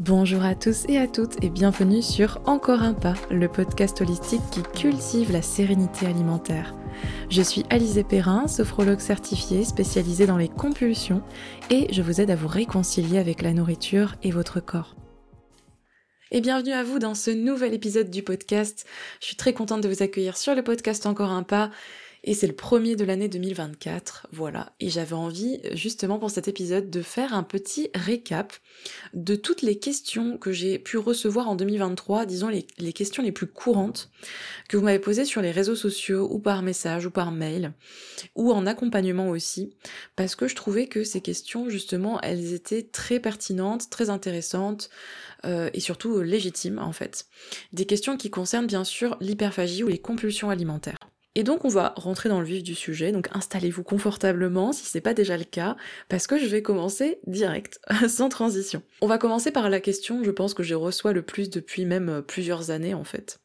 Bonjour à tous et à toutes et bienvenue sur Encore un pas, le podcast holistique qui cultive la sérénité alimentaire. Je suis Alizé Perrin, sophrologue certifiée spécialisée dans les compulsions et je vous aide à vous réconcilier avec la nourriture et votre corps. Et bienvenue à vous dans ce nouvel épisode du podcast. Je suis très contente de vous accueillir sur le podcast Encore un pas et c'est le premier de l'année 2024, voilà. Et j'avais envie, justement pour cet épisode, de faire un petit récap de toutes les questions que j'ai pu recevoir en 2023, disons les, questions les plus courantes que vous m'avez posées sur les réseaux sociaux, ou par message, ou par mail, ou en accompagnement aussi, parce que je trouvais que ces questions, justement, elles étaient très pertinentes, très intéressantes, euh, et surtout légitimes, en fait. Des questions qui concernent bien sûr l'hyperphagie ou les compulsions alimentaires. Et donc on va rentrer dans le vif du sujet, donc installez-vous confortablement si c'est pas déjà le cas, parce que je vais commencer direct, sans transition. On va commencer par la question, je pense que je reçois le plus depuis même euh, plusieurs années en fait.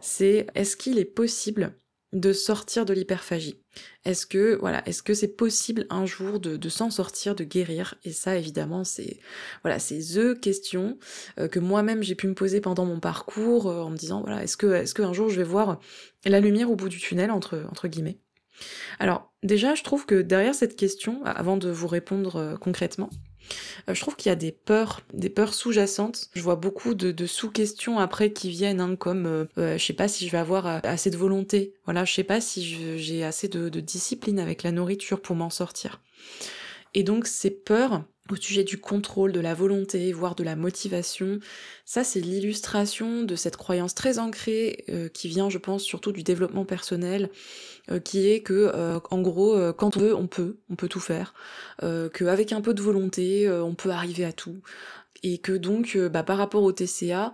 C'est est-ce qu'il est possible de sortir de l'hyperphagie? Est-ce que voilà, est-ce que c'est possible un jour de, s'en sortir, de guérir? Et ça, évidemment, c'est voilà, c'est the question euh, que moi-même j'ai pu me poser pendant mon parcours euh, en me disant voilà, est-ce que est-ce qu'un jour je vais voir la lumière au bout du tunnel entre guillemets? Alors déjà, je trouve que derrière cette question, avant de vous répondre euh, concrètement, je trouve qu'il y a des peurs, des peurs sous-jacentes. Je vois beaucoup de, sous-questions après qui viennent, hein, comme euh, euh, je sais pas si je vais avoir assez de volonté, voilà, je sais pas si j'ai assez de, de discipline avec la nourriture pour m'en sortir. Et donc ces peurs, au sujet du contrôle, de la volonté, voire de la motivation. Ça, c'est l'illustration de cette croyance très ancrée qui vient, je pense, surtout du développement personnel, euh, qui est que euh, en gros euh, quand on veut on peut on peut tout faire qu'avec un peu de volonté on peut arriver à tout et que donc bah, par rapport au TCA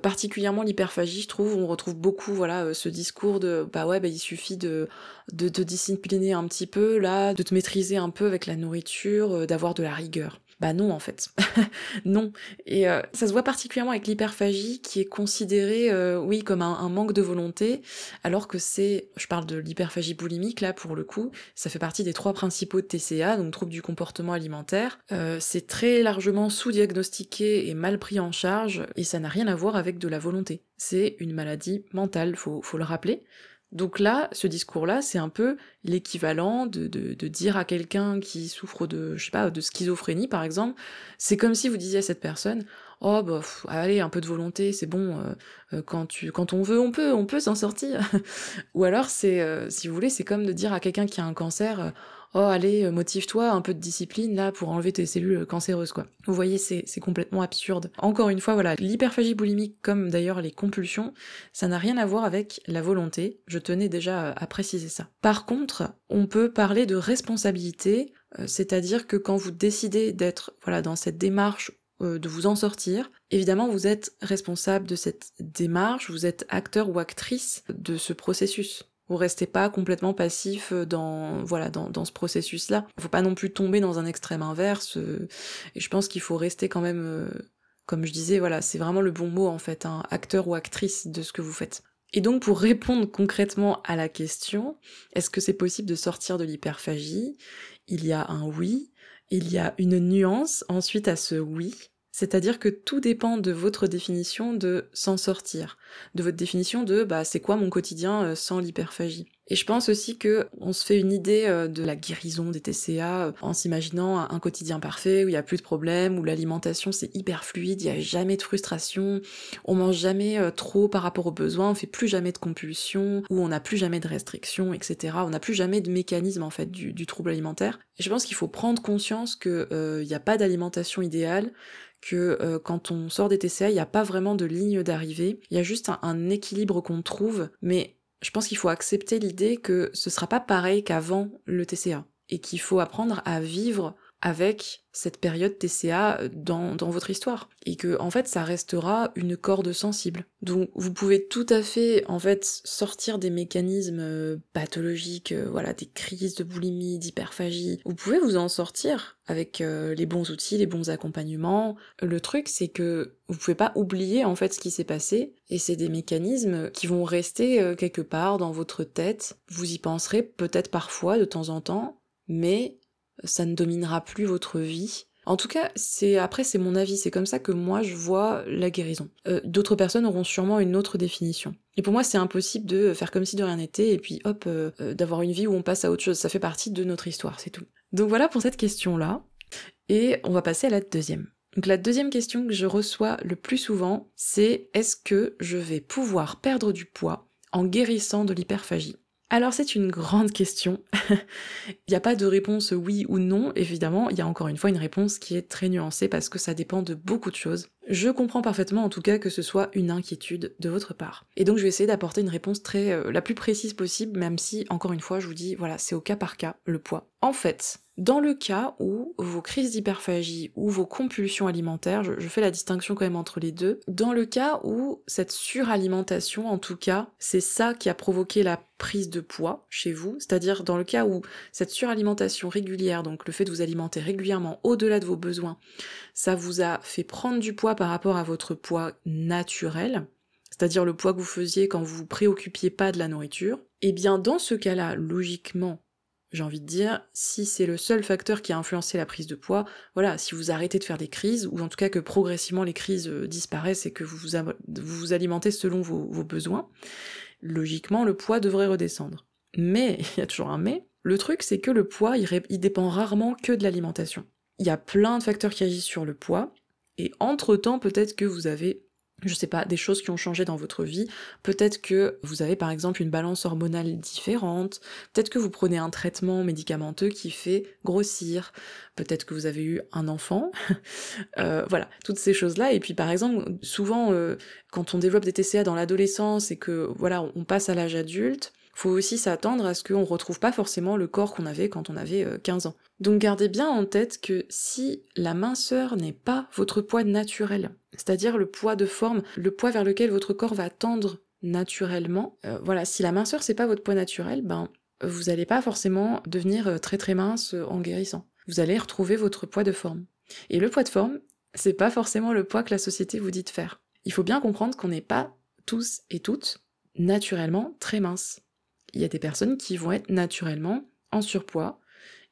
particulièrement l'hyperphagie je trouve on retrouve beaucoup voilà ce discours de bah ouais bah il suffit de de te discipliner un petit peu là de te maîtriser un peu avec la nourriture d'avoir de la rigueur bah non en fait, non. Et euh, ça se voit particulièrement avec l'hyperphagie qui est considérée, euh, oui, comme un, manque de volonté, alors que c'est, je parle de l'hyperphagie boulimique là pour le coup, ça fait partie des trois principaux TCA, donc troubles du comportement alimentaire. Euh, c'est très largement sous-diagnostiqué et mal pris en charge, et ça n'a rien à voir avec de la volonté. C'est une maladie mentale, faut, faut le rappeler. Donc là, ce discours-là, c'est un peu l'équivalent de, dire à quelqu'un qui souffre de, je sais pas, de schizophrénie par exemple, c'est comme si vous disiez à cette personne, oh bah allez, un peu de volonté, c'est bon, euh, euh, quand on veut, on peut, on peut s'en sortir. Ou alors c'est, euh, si vous voulez, c'est comme de dire à quelqu'un qui a un cancer, oh allez, motive-toi, un peu de discipline là pour enlever tes cellules cancéreuses quoi. Vous voyez, c'est complètement absurde. Encore une fois, voilà, l'hyperphagie boulimique comme d'ailleurs les compulsions, ça n'a rien à voir avec la volonté, je tenais déjà à préciser ça. Par contre, on peut parler de responsabilité, c'est-à-dire que quand vous décidez d'être voilà dans cette démarche de vous en sortir. Évidemment, vous êtes responsable de cette démarche, vous êtes acteur ou actrice de ce processus. Vous restez pas complètement passif euh, dans voilà dans, dans ce processus-là. Faut pas non plus tomber dans un extrême inverse. Euh, et je pense qu'il faut rester quand même, euh, comme je disais, voilà, c'est vraiment le bon mot en fait, un acteur ou actrice de ce que vous faites. Et donc pour répondre concrètement à la question, est-ce que c'est possible de sortir de l'hyperphagie? Il y a un oui, il y a une nuance ensuite à ce oui, c'est-à-dire que tout dépend de votre définition de s'en sortir, de votre définition de bah c'est quoi mon quotidien euh, sans l'hyperphagie. Et je pense aussi que on se fait une idée euh, de la guérison des TCA euh, en s'imaginant un quotidien parfait où il y a plus de problèmes, où l'alimentation c'est hyper fluide, il y a jamais de frustration, on mange jamais trop par rapport aux besoins, on fait plus jamais de compulsions, où on n'a plus jamais de restrictions, etc. On n'a plus jamais de mécanisme en fait du, trouble alimentaire. Et je pense qu'il faut prendre conscience qu'il n'y a pas d'alimentation idéale, que euh, quand on sort des TCA, il n'y a pas vraiment de ligne d'arrivée, il y a juste un, équilibre qu'on trouve, mais je pense qu'il faut accepter l'idée que ce sera pas pareil qu'avant le TCA, et qu'il faut apprendre à vivre avec cette période TCA dans, dans, votre histoire et que en fait ça restera une corde sensible. Donc vous pouvez tout à fait en fait sortir des mécanismes euh, pathologiques, euh, voilà des crises de boulimie, d'hyperphagie. Vous pouvez vous en sortir avec euh, les bons outils, les bons accompagnements. Le truc c'est que vous pouvez pas oublier en fait ce qui s'est passé et c'est des mécanismes qui vont rester quelque part dans votre tête. Vous y penserez peut-être parfois de temps en temps, mais ça ne dominera plus votre vie En tout cas, c'est après c'est mon avis, c'est comme ça que moi je vois la guérison. Euh, d'autres personnes auront sûrement une autre définition. Et pour moi, c'est impossible de faire comme si de rien n'était et puis hop, euh, euh, d'avoir une vie où on passe à autre chose. Ça fait partie de notre histoire, c'est tout. Donc voilà pour cette question-là. Et on va passer à la deuxième. Donc la deuxième question que je reçois le plus souvent, c'est est-ce que je vais pouvoir perdre du poids en guérissant de l'hyperphagie? Alors c'est une grande question. il n'y a pas de réponse oui ou non, évidemment, il y a encore une fois une réponse qui est très nuancée parce que ça dépend de beaucoup de choses. Je comprends parfaitement en tout cas que ce soit une inquiétude de votre part. Et donc je vais essayer d'apporter une réponse très euh, la plus précise possible, même si encore une fois je vous dis voilà c'est au cas par cas le poids. En fait, dans le cas où vos crises d'hyperphagie ou vos compulsions alimentaires, je, fais la distinction quand même entre les deux, dans le cas où cette suralimentation, en tout cas, c'est ça qui a provoqué la prise de poids chez vous, c'est-à-dire dans le cas où cette suralimentation régulière, donc le fait de vous alimenter régulièrement au-delà de vos besoins, ça vous a fait prendre du poids par rapport à votre poids naturel, c'est-à-dire le poids que vous faisiez quand vous vous préoccupiez pas de la nourriture, et eh bien dans ce cas-là, logiquement, j'ai envie de dire, si c'est le seul facteur qui a influencé la prise de poids, voilà, si vous arrêtez de faire des crises, ou en tout cas que progressivement les crises euh, disparaissent et que vous vous, vous alimentez selon vos, besoins, logiquement le poids devrait redescendre. Mais, il y a toujours un mais, le truc c'est que le poids, il dépend rarement que de l'alimentation. Il y a plein de facteurs qui agissent sur le poids, et entre-temps peut-être que vous avez je sais pas, des choses qui ont changé dans votre vie. Peut-être que vous avez par exemple une balance hormonale différente. Peut-être que vous prenez un traitement médicamenteux qui fait grossir. Peut-être que vous avez eu un enfant. euh, voilà, toutes ces choses-là. Et puis par exemple, souvent, euh, quand on développe des TCA dans l'adolescence et que voilà, on passe à l'âge adulte, faut aussi s'attendre à ce qu'on retrouve pas forcément le corps qu'on avait quand on avait 15 euh, ans. Donc gardez bien en tête que si la minceur n'est pas votre poids naturel, c'est-à-dire le poids de forme, le poids vers lequel votre corps va tendre naturellement, euh, voilà, si la minceur c'est pas votre poids naturel, ben vous allez pas forcément devenir euh, très très mince en guérissant. Vous allez retrouver votre poids de forme. Et le poids de forme, c'est pas forcément le poids que la société vous dit de faire. Il faut bien comprendre qu'on n'est pas tous et toutes naturellement très minces il y a des personnes qui vont être naturellement en surpoids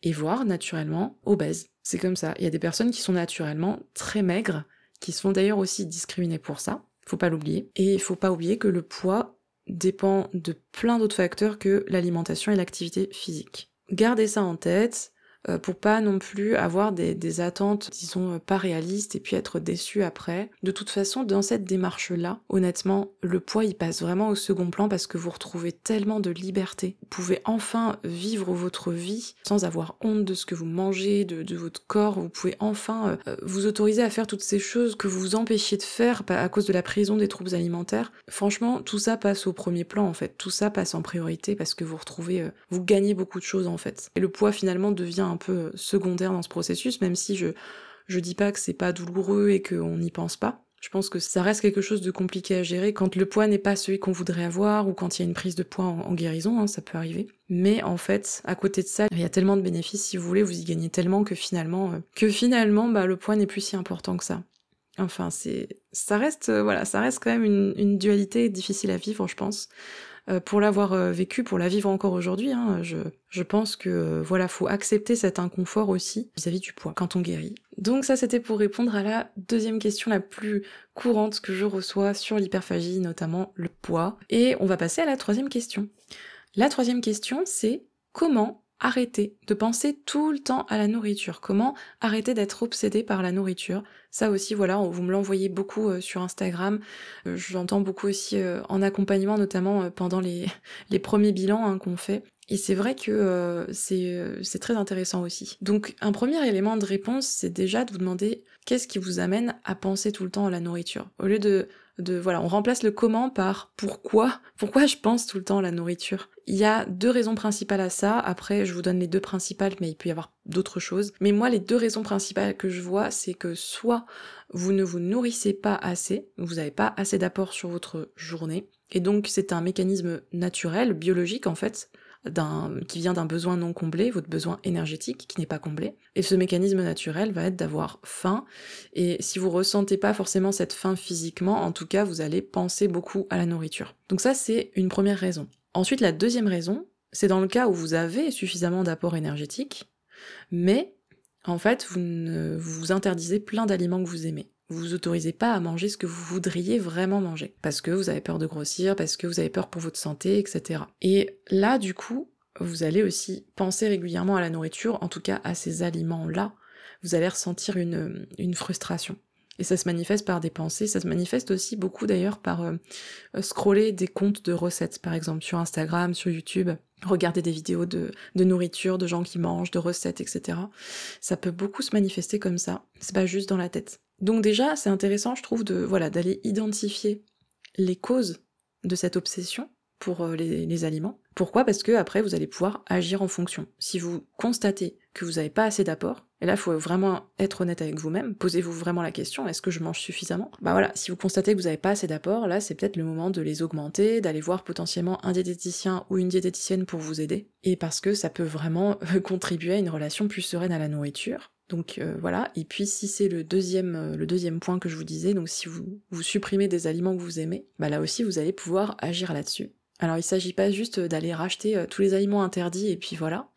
et voire naturellement obèses. C'est comme ça. Il y a des personnes qui sont naturellement très maigres, qui se font d'ailleurs aussi discriminer pour ça. Faut pas l'oublier. Et il faut pas oublier que le poids dépend de plein d'autres facteurs que l'alimentation et l'activité physique. Gardez ça en tête. Euh, pour pas non plus avoir des, attentes, disons, pas réalistes et puis être déçu après. De toute façon, dans cette démarche-là, honnêtement, le poids, il passe vraiment au second plan parce que vous retrouvez tellement de liberté. Vous pouvez enfin vivre votre vie sans avoir honte de ce que vous mangez, de, votre corps. Vous pouvez enfin euh, vous autoriser à faire toutes ces choses que vous vous empêchiez de faire à cause de la prison des troubles alimentaires. Franchement, tout ça passe au premier plan, en fait. Tout ça passe en priorité parce que vous retrouvez, euh, vous gagnez beaucoup de choses, en fait. Et le poids, finalement, devient un peu secondaire dans ce processus, même si je, je dis pas que c'est pas douloureux et qu'on n'y pense pas. Je pense que ça reste quelque chose de compliqué à gérer quand le poids n'est pas celui qu'on voudrait avoir ou quand il y a une prise de poids en, guérison, hein, ça peut arriver. Mais en fait, à côté de ça, il y a tellement de bénéfices, si vous voulez, vous y gagnez tellement que finalement, euh, que finalement, bah, le poids n'est plus si important que ça. Enfin, c'est, ça reste, euh, voilà, ça reste quand même une, une dualité difficile à vivre, je pense. Euh, pour l'avoir euh, vécu, pour la vivre encore aujourd'hui, hein, je, pense que euh, voilà, faut accepter cet inconfort aussi vis-à-vis du poids quand on guérit. Donc ça, c'était pour répondre à la deuxième question la plus courante que je reçois sur l'hyperphagie, notamment le poids. Et on va passer à la troisième question. La troisième question, c'est comment arrêter de penser tout le temps à la nourriture Comment arrêter d'être obsédé par la nourriture? Ça aussi, voilà, vous me l'envoyez beaucoup euh, sur Instagram. Euh, j'entends beaucoup aussi euh, en accompagnement, notamment pendant les, les premiers bilans hein, qu'on fait. Et c'est vrai que c'est très intéressant aussi. Donc un premier élément de réponse, c'est déjà de vous demander qu'est-ce qui vous amène à penser tout le temps à la nourriture. Au lieu de de voilà, on remplace le comment par pourquoi, pourquoi je pense tout le temps à la nourriture? Il y a deux raisons principales à ça. Après, je vous donne les deux principales, mais il peut y avoir d'autres choses. Mais moi, les deux raisons principales que je vois, c'est que soit vous ne vous nourrissez pas assez, vous n'avez pas assez d'apport sur votre journée, et donc c'est un mécanisme naturel, biologique en fait, qui vient d'un besoin non comblé, votre besoin énergétique qui n'est pas comblé. Et ce mécanisme naturel va être d'avoir faim. Et si vous ressentez pas forcément cette faim physiquement, en tout cas, vous allez penser beaucoup à la nourriture. Donc ça, c'est une première raison. Ensuite, la deuxième raison, c'est dans le cas où vous avez suffisamment d'apport énergétique, mais en fait, vous, vous interdisez plein d'aliments que vous aimez. Vous vous autorisez pas à manger ce que vous voudriez vraiment manger. Parce que vous avez peur de grossir, parce que vous avez peur pour votre santé, etc. Et là, du coup, vous allez aussi penser régulièrement à la nourriture, en tout cas à ces aliments-là. Vous allez ressentir une, frustration. Et ça se manifeste par des pensées, ça se manifeste aussi beaucoup d'ailleurs par euh, scroller des comptes de recettes, par exemple sur Instagram, sur YouTube, regarder des vidéos de, de nourriture, de gens qui mangent, de recettes, etc. Ça peut beaucoup se manifester comme ça, c'est pas juste dans la tête. Donc déjà, c'est intéressant, je trouve, de voilà d'aller identifier les causes de cette obsession pour euh, les, les, aliments. Pourquoi? Parce que après, vous allez pouvoir agir en fonction. Si vous constatez que vous n'avez pas assez d'apport, et là, il faut vraiment être honnête avec vous-même. Posez-vous vraiment la question, est-ce que je mange suffisamment? Bah voilà, si vous constatez que vous n'avez pas assez d'apports, là, c'est peut-être le moment de les augmenter, d'aller voir potentiellement un diététicien ou une diététicienne pour vous aider. Et parce que ça peut vraiment contribuer à une relation plus sereine à la nourriture. Donc euh, voilà, et puis si c'est le deuxième, euh, le deuxième point que je vous disais, donc si vous, vous supprimez des aliments que vous aimez, bah là aussi vous allez pouvoir agir là-dessus. Alors il s'agit pas juste d'aller racheter euh, tous les aliments interdits et puis voilà.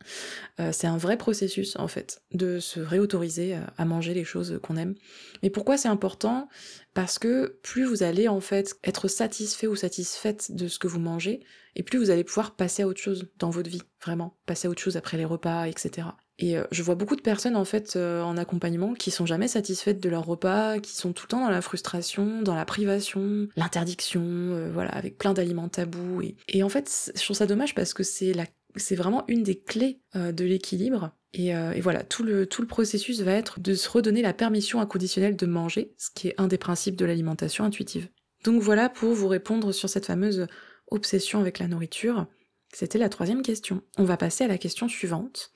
Euh, c'est un vrai processus en fait, de se réautoriser euh, à manger les choses qu'on aime. Mais pourquoi c'est important? Parce que plus vous allez en fait être satisfait ou satisfaite de ce que vous mangez, et plus vous allez pouvoir passer à autre chose dans votre vie, vraiment, passer à autre chose après les repas, etc. Et euh, je vois beaucoup de personnes en fait euh, en accompagnement qui sont jamais satisfaites de leur repas, qui sont tout le temps dans la frustration, dans la privation, l'interdiction, euh, voilà, avec plein d'aliments tabous. Et, en fait, je trouve ça dommage parce que c'est la c'est vraiment une des clés de l'équilibre. Et, et, voilà, tout le, tout le processus va être de se redonner la permission inconditionnelle de manger, ce qui est un des principes de l'alimentation intuitive. Donc voilà pour vous répondre sur cette fameuse obsession avec la nourriture. C'était la troisième question. On va passer à la question suivante.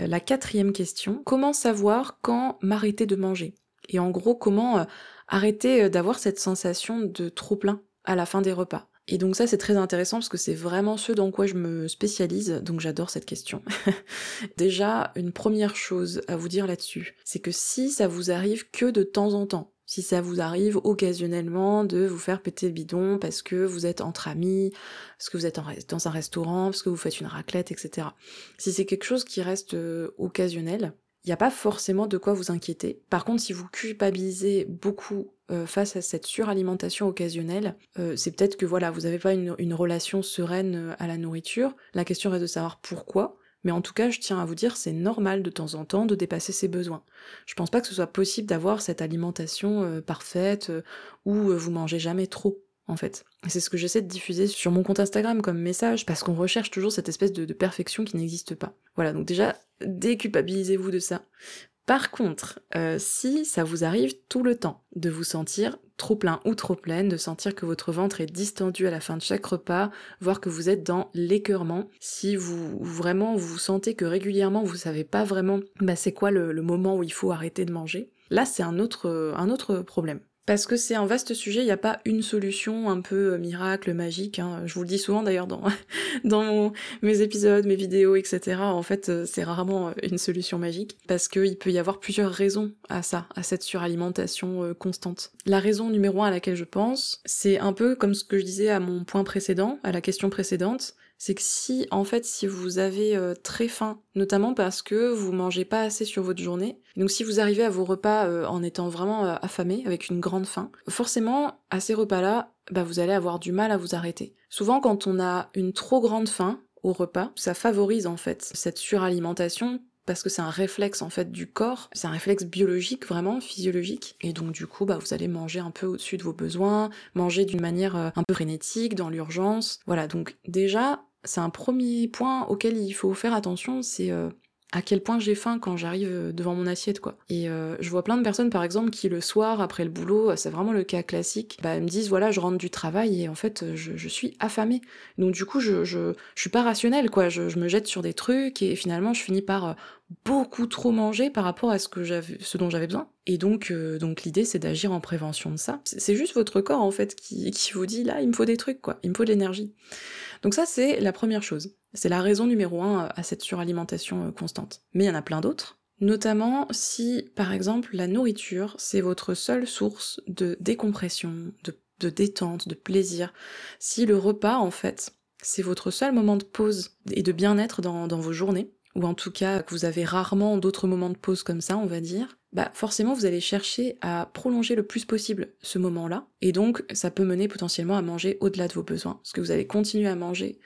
Euh, la quatrième question. Comment savoir quand m'arrêter de manger? Et en gros, comment euh, arrêter euh, d'avoir cette sensation de trop plein à la fin des repas? Et donc ça c'est très intéressant parce que c'est vraiment ce dans quoi je me spécialise, donc j'adore cette question. Déjà, une première chose à vous dire là-dessus, c'est que si ça vous arrive que de temps en temps, si ça vous arrive occasionnellement de vous faire péter le bidon parce que vous êtes entre amis, parce que vous êtes dans un restaurant, parce que vous faites une raclette, etc. Si c'est quelque chose qui reste euh, occasionnel, il n'y a pas forcément de quoi vous inquiéter. Par contre, si vous culpabilisez beaucoup euh, face à cette suralimentation occasionnelle, euh, c'est peut-être que voilà, vous n'avez pas une, une, relation sereine à la nourriture. La question reste de savoir pourquoi. Mais en tout cas, je tiens à vous dire, c'est normal de temps en temps de dépasser ses besoins. Je pense pas que ce soit possible d'avoir cette alimentation euh, parfaite euh, où euh, vous mangez jamais trop, en fait. C'est ce que j'essaie de diffuser sur mon compte Instagram comme message, parce qu'on recherche toujours cette espèce de, de perfection qui n'existe pas. Voilà, donc déjà, déculpabilisez-vous de ça. Par contre, euh, si ça vous arrive tout le temps de vous sentir trop plein ou trop pleine, de sentir que votre ventre est distendu à la fin de chaque repas, voire que vous êtes dans l'écœurement, si vous vraiment vous sentez que régulièrement vous savez pas vraiment bah, c'est quoi le, le moment où il faut arrêter de manger, là c'est un autre, un autre problème. Parce que c'est un vaste sujet, il n'y a pas une solution un peu euh, miracle, magique. Hein. Je vous le dis souvent d'ailleurs dans, mes épisodes, mes vidéos, etc. En fait, euh, c'est rarement euh, une solution magique. Parce qu'il peut y avoir plusieurs raisons à ça, à cette suralimentation constante. La raison numéro un à laquelle je pense, c'est un peu comme ce que je disais à mon point précédent, à la question précédente, c'est que si, en fait, si vous avez euh, très faim, notamment parce que vous mangez pas assez sur votre journée, donc si vous arrivez à vos repas euh, en étant vraiment euh, affamé, avec une grande faim, forcément, à ces repas-là, bah, vous allez avoir du mal à vous arrêter. Souvent, quand on a une trop grande faim au repas, ça favorise en fait cette suralimentation parce que c'est un réflexe en fait du corps, c'est un réflexe biologique vraiment, physiologique, et donc du coup bah vous allez manger un peu au-dessus de vos besoins, manger d'une manière un peu frénétique, dans l'urgence, voilà donc déjà c'est un premier point auquel il faut faire attention, c'est euh, à quel point j'ai faim quand j'arrive euh, devant mon assiette, quoi. Et euh, je vois plein de personnes, par exemple, qui le soir, après le boulot, c'est vraiment le cas classique, bah, me disent, voilà, je rentre du travail et en fait, je, suis affamée. Donc du coup, je, je, suis pas rationnelle, quoi. Je, me jette sur des trucs et finalement, je finis par beaucoup trop manger par rapport à ce que ce dont j'avais besoin. Et donc, donc l'idée, c'est d'agir en prévention de ça. C'est juste votre corps, en fait, qui, vous dit, là, il me faut des trucs, quoi. Il me faut de l'énergie. Donc ça, c'est la première chose. C'est la raison numéro un à cette suralimentation euh, constante. Mais il y en a plein d'autres. Notamment si, par exemple, la nourriture, c'est votre seule source de décompression, de, détente, de plaisir. Si le repas, en fait, c'est votre seul moment de pause et de bien-être dans, vos journées, ou en tout cas que vous avez rarement d'autres moments de pause comme ça, on va dire, bah forcément vous allez chercher à prolonger le plus possible ce moment-là, et donc ça peut mener potentiellement à manger au-delà de vos besoins, parce que vous allez continuer à manger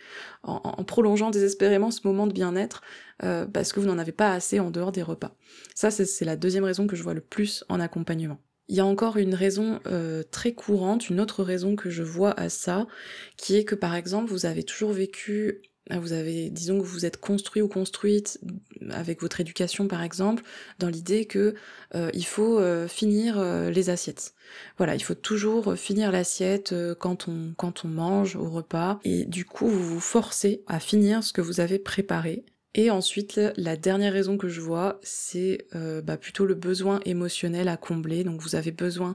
en, prolongeant désespérément ce moment de bien-être, euh, parce que vous n'en avez pas assez en dehors des repas. Ça c'est la deuxième raison que je vois le plus en accompagnement. Il y a encore une raison euh, très courante, une autre raison que je vois à ça, qui est que par exemple vous avez toujours vécu vous avez, disons que vous êtes construit ou construite avec votre éducation par exemple, dans l'idée que euh, il faut euh, finir euh, les assiettes. Voilà, il faut toujours finir l'assiette quand on quand on mange au repas, et du coup vous vous forcez à finir ce que vous avez préparé. Et ensuite, la dernière raison que je vois, c'est euh, bah, plutôt le besoin émotionnel à combler. Donc vous avez besoin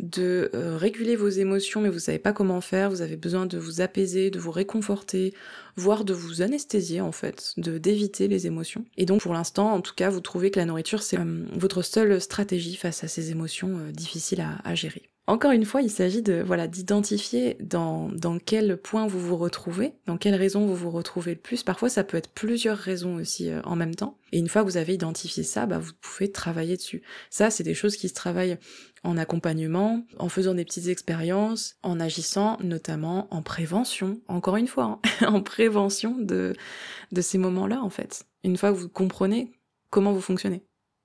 de euh, réguler vos émotions, mais vous savez pas comment faire. Vous avez besoin de vous apaiser, de vous réconforter, voire de vous anesthésier en fait, de d'éviter les émotions. Et donc pour l'instant, en tout cas, vous trouvez que la nourriture c'est euh, votre seule stratégie face à ces émotions difficiles à gérer. Encore une fois, il s'agit de voilà d'identifier dans, dans quel point vous vous retrouvez, dans quelle raison vous vous retrouvez le plus. Parfois, ça peut être plusieurs raisons aussi euh, en même temps. Et une fois que vous avez identifié ça, bah, vous pouvez travailler dessus. Ça, c'est des choses qui se travaillent en accompagnement, en faisant des petites expériences, en agissant notamment en prévention. Encore une fois, hein, en prévention de de ces moments-là en fait. Une fois que vous comprenez comment vous fonctionnez.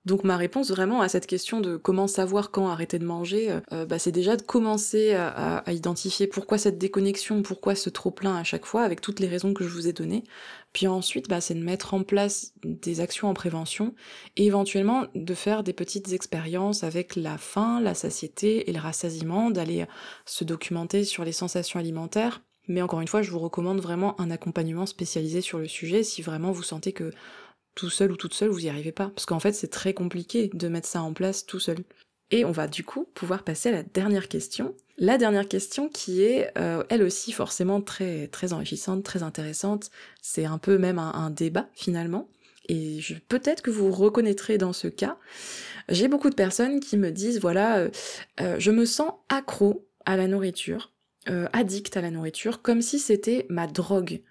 Donc ma réponse vraiment à cette question de comment savoir quand arrêter de manger, euh, euh, bah, c'est déjà de commencer à, identifier pourquoi cette déconnexion, pourquoi ce trop plein à chaque fois, avec toutes les raisons que je vous ai données. Puis ensuite, bah, c'est de mettre en place des actions en prévention et éventuellement de faire des petites expériences avec la faim, la satiété et le rassasiement, d'aller se documenter sur les sensations alimentaires. Mais encore une fois, je vous recommande vraiment un accompagnement spécialisé sur le sujet si vraiment vous sentez que tout seul ou toute seule, vous y arrivez pas. Parce qu'en fait, c'est très compliqué de mettre ça en place tout seul. Et on va du coup pouvoir passer à la dernière question. La dernière question qui est, euh, elle aussi, forcément très, très enrichissante, très intéressante. C'est un peu même un, débat, finalement. Et peut-être que vous reconnaîtrez dans ce cas. J'ai beaucoup de personnes qui me disent, voilà, euh, euh, je me sens accro à la nourriture, addict à la nourriture, comme si c'était ma drogue.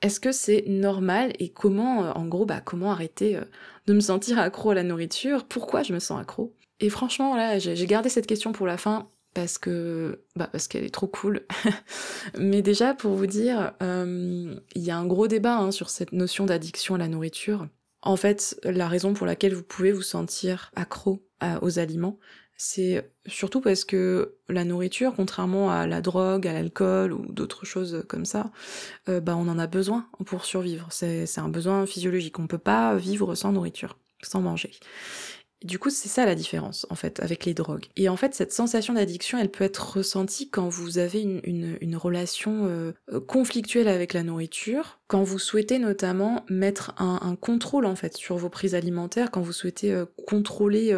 Est-ce que c'est normal et comment, euh, en gros, bah, comment arrêter euh, de me sentir accro à la nourriture? Pourquoi je me sens accro? Et franchement, là, j'ai gardé cette question pour la fin parce que, bah, parce qu'elle est trop cool. Mais déjà, pour vous dire, euh, il y a un gros débat hein, sur cette notion d'addiction à la nourriture. En fait, la raison pour laquelle vous pouvez vous sentir accro aux aliments, c'est surtout parce que la nourriture, contrairement à la drogue, à l'alcool ou d'autres choses comme ça, euh, bah on en a besoin pour survivre. C'est un besoin physiologique. On peut pas vivre sans nourriture, sans manger. du coup, c'est ça la différence, en fait, avec les drogues. Et en fait, cette sensation d'addiction, elle peut être ressentie quand vous avez une, relation euh, conflictuelle avec la nourriture, quand vous souhaitez notamment mettre un, contrôle, en fait, sur vos prises alimentaires, quand vous souhaitez euh, contrôler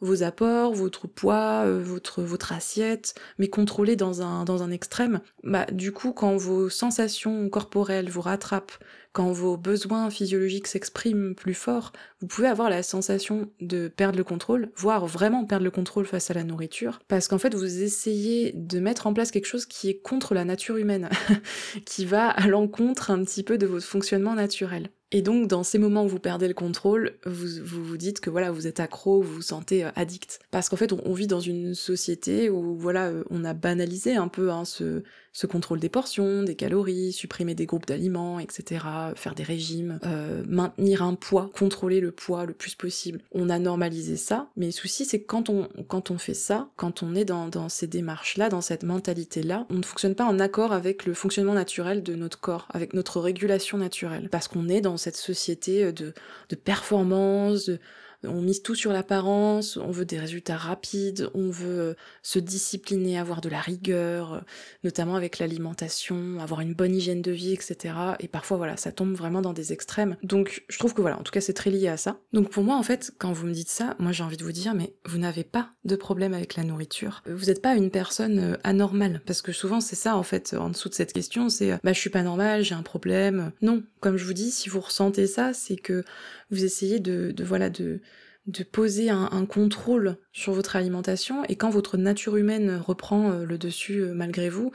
vos apports, votre poids, euh, votre, assiette, mais contrôlé dans un, dans un extrême, bah, du coup, quand vos sensations corporelles vous rattrapent, quand vos besoins physiologiques s'expriment plus fort, vous pouvez avoir la sensation de perdre le contrôle, voire vraiment perdre le contrôle face à la nourriture, parce qu'en fait vous essayez de mettre en place quelque chose qui est contre la nature humaine, qui va à l'encontre un petit peu de votre fonctionnement naturel. Et donc, dans ces moments où vous perdez le contrôle, vous vous, dites que voilà, vous êtes accro, vous vous sentez euh, addict. Parce qu'en fait, on, vit dans une société où voilà, euh, on a banalisé un peu hein, ce, ce contrôle des portions, des calories, supprimer des groupes d'aliments, etc., faire des régimes, euh, maintenir un poids, contrôler le poids le plus possible. On a normalisé ça, mais le souci c'est que quand on, quand on fait ça, quand on est dans, dans ces démarches-là, dans cette mentalité-là, on ne fonctionne pas en accord avec le fonctionnement naturel de notre corps, avec notre régulation naturelle, parce qu'on est dans cette société de, de performance, de on mise tout sur l'apparence, on veut des résultats rapides, on veut euh, se discipliner, avoir de la rigueur, euh, notamment avec l'alimentation, avoir une bonne hygiène de vie, etc. Et parfois, voilà, ça tombe vraiment dans des extrêmes. Donc, je trouve que voilà, en tout cas, c'est très lié à ça. Donc, pour moi, en fait, quand vous me dites ça, moi, j'ai envie de vous dire, mais vous n'avez pas de problème avec la nourriture. Vous n'êtes pas une personne euh, anormale, parce que souvent, c'est ça, en fait, en dessous de cette question, c'est, bah, je suis pas normale, j'ai un problème. Non, comme je vous dis, si vous ressentez ça, c'est que vous essayez de, voilà, de de poser un, contrôle sur votre alimentation et quand votre nature humaine reprend euh, le dessus euh, malgré vous,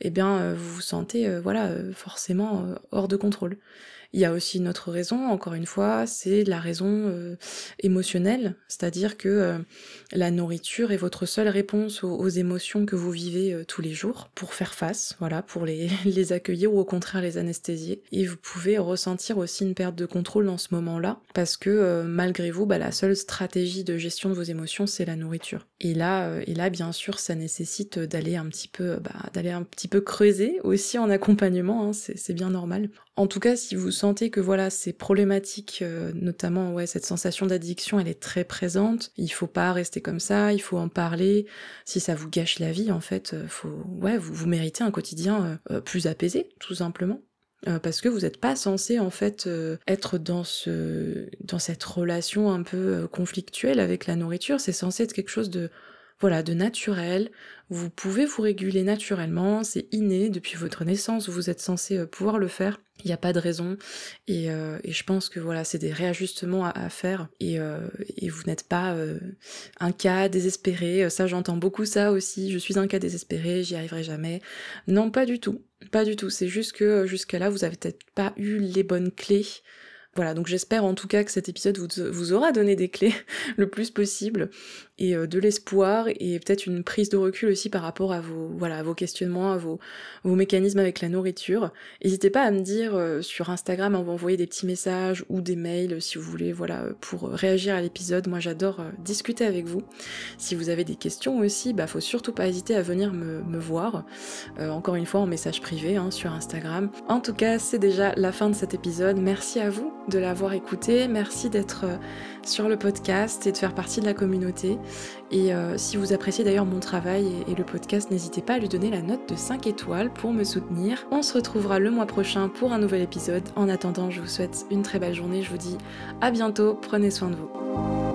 eh bien euh, vous vous sentez voilà forcément hors de contrôle. Il y a aussi une autre raison, encore une fois, c'est la raison euh, émotionnelle, c'est-à-dire que euh, la nourriture est votre seule réponse aux, émotions que vous vivez euh, tous les jours pour faire face, voilà, pour les, les accueillir ou au contraire les anesthésier. Et vous pouvez ressentir aussi une perte de contrôle dans ce moment-là, parce que malgré vous, bah, la seule stratégie de gestion de vos émotions, c'est la nourriture. Et là, et là, bien sûr, ça nécessite d'aller un petit peu, bah, d'aller un petit peu creuser aussi en accompagnement, hein, c'est bien normal. En tout cas, si vous sentez que voilà, ces problématiques, euh, notamment ouais, cette sensation d'addiction, elle est très présente, il faut pas rester comme ça, il faut en parler. Si ça vous gâche la vie, en fait, euh, faut ouais, vous, vous méritez un quotidien euh, plus apaisé, tout simplement. parce que vous n'êtes pas censé en fait être dans ce dans cette relation un peu conflictuelle avec la nourriture, c'est censé être quelque chose de voilà, de naturel. Vous pouvez vous réguler naturellement, c'est inné depuis votre naissance, vous êtes censé euh, pouvoir le faire. Il n'y a pas de raison. Et, euh, je pense que voilà, c'est des réajustements à, faire. Et, euh, et, vous n'êtes pas un cas désespéré. Ça, j'entends beaucoup ça aussi. Je suis un cas désespéré, j'y arriverai jamais. Non, pas du tout. Pas du tout. C'est juste que jusqu'à là, vous avez peut-être pas eu les bonnes clés voilà, donc j'espère en tout cas que cet épisode vous, aura donné des clés le plus possible et euh, de l'espoir et peut-être une prise de recul aussi par rapport à vos, questionnements, à vos, mécanismes avec la nourriture. N'hésitez pas à me dire euh, sur Instagram, à m'envoyer des petits messages ou des mails si vous voulez, voilà, pour réagir à l'épisode. Moi j'adore euh, discuter avec vous. Si vous avez des questions aussi, bah faut surtout pas hésiter à venir me, me voir. encore une fois en message privé hein, sur Instagram. En tout cas, c'est déjà la fin de cet épisode. Merci à vous de l'avoir écouté. Merci d'être sur le podcast et de faire partie de la communauté. Et euh, si vous appréciez d'ailleurs mon travail et, le podcast, n'hésitez pas à lui donner la note de 5 étoiles pour me soutenir. On se retrouvera le mois prochain pour un nouvel épisode. En attendant, je vous souhaite une très belle journée. Je vous dis à bientôt. Prenez soin de vous.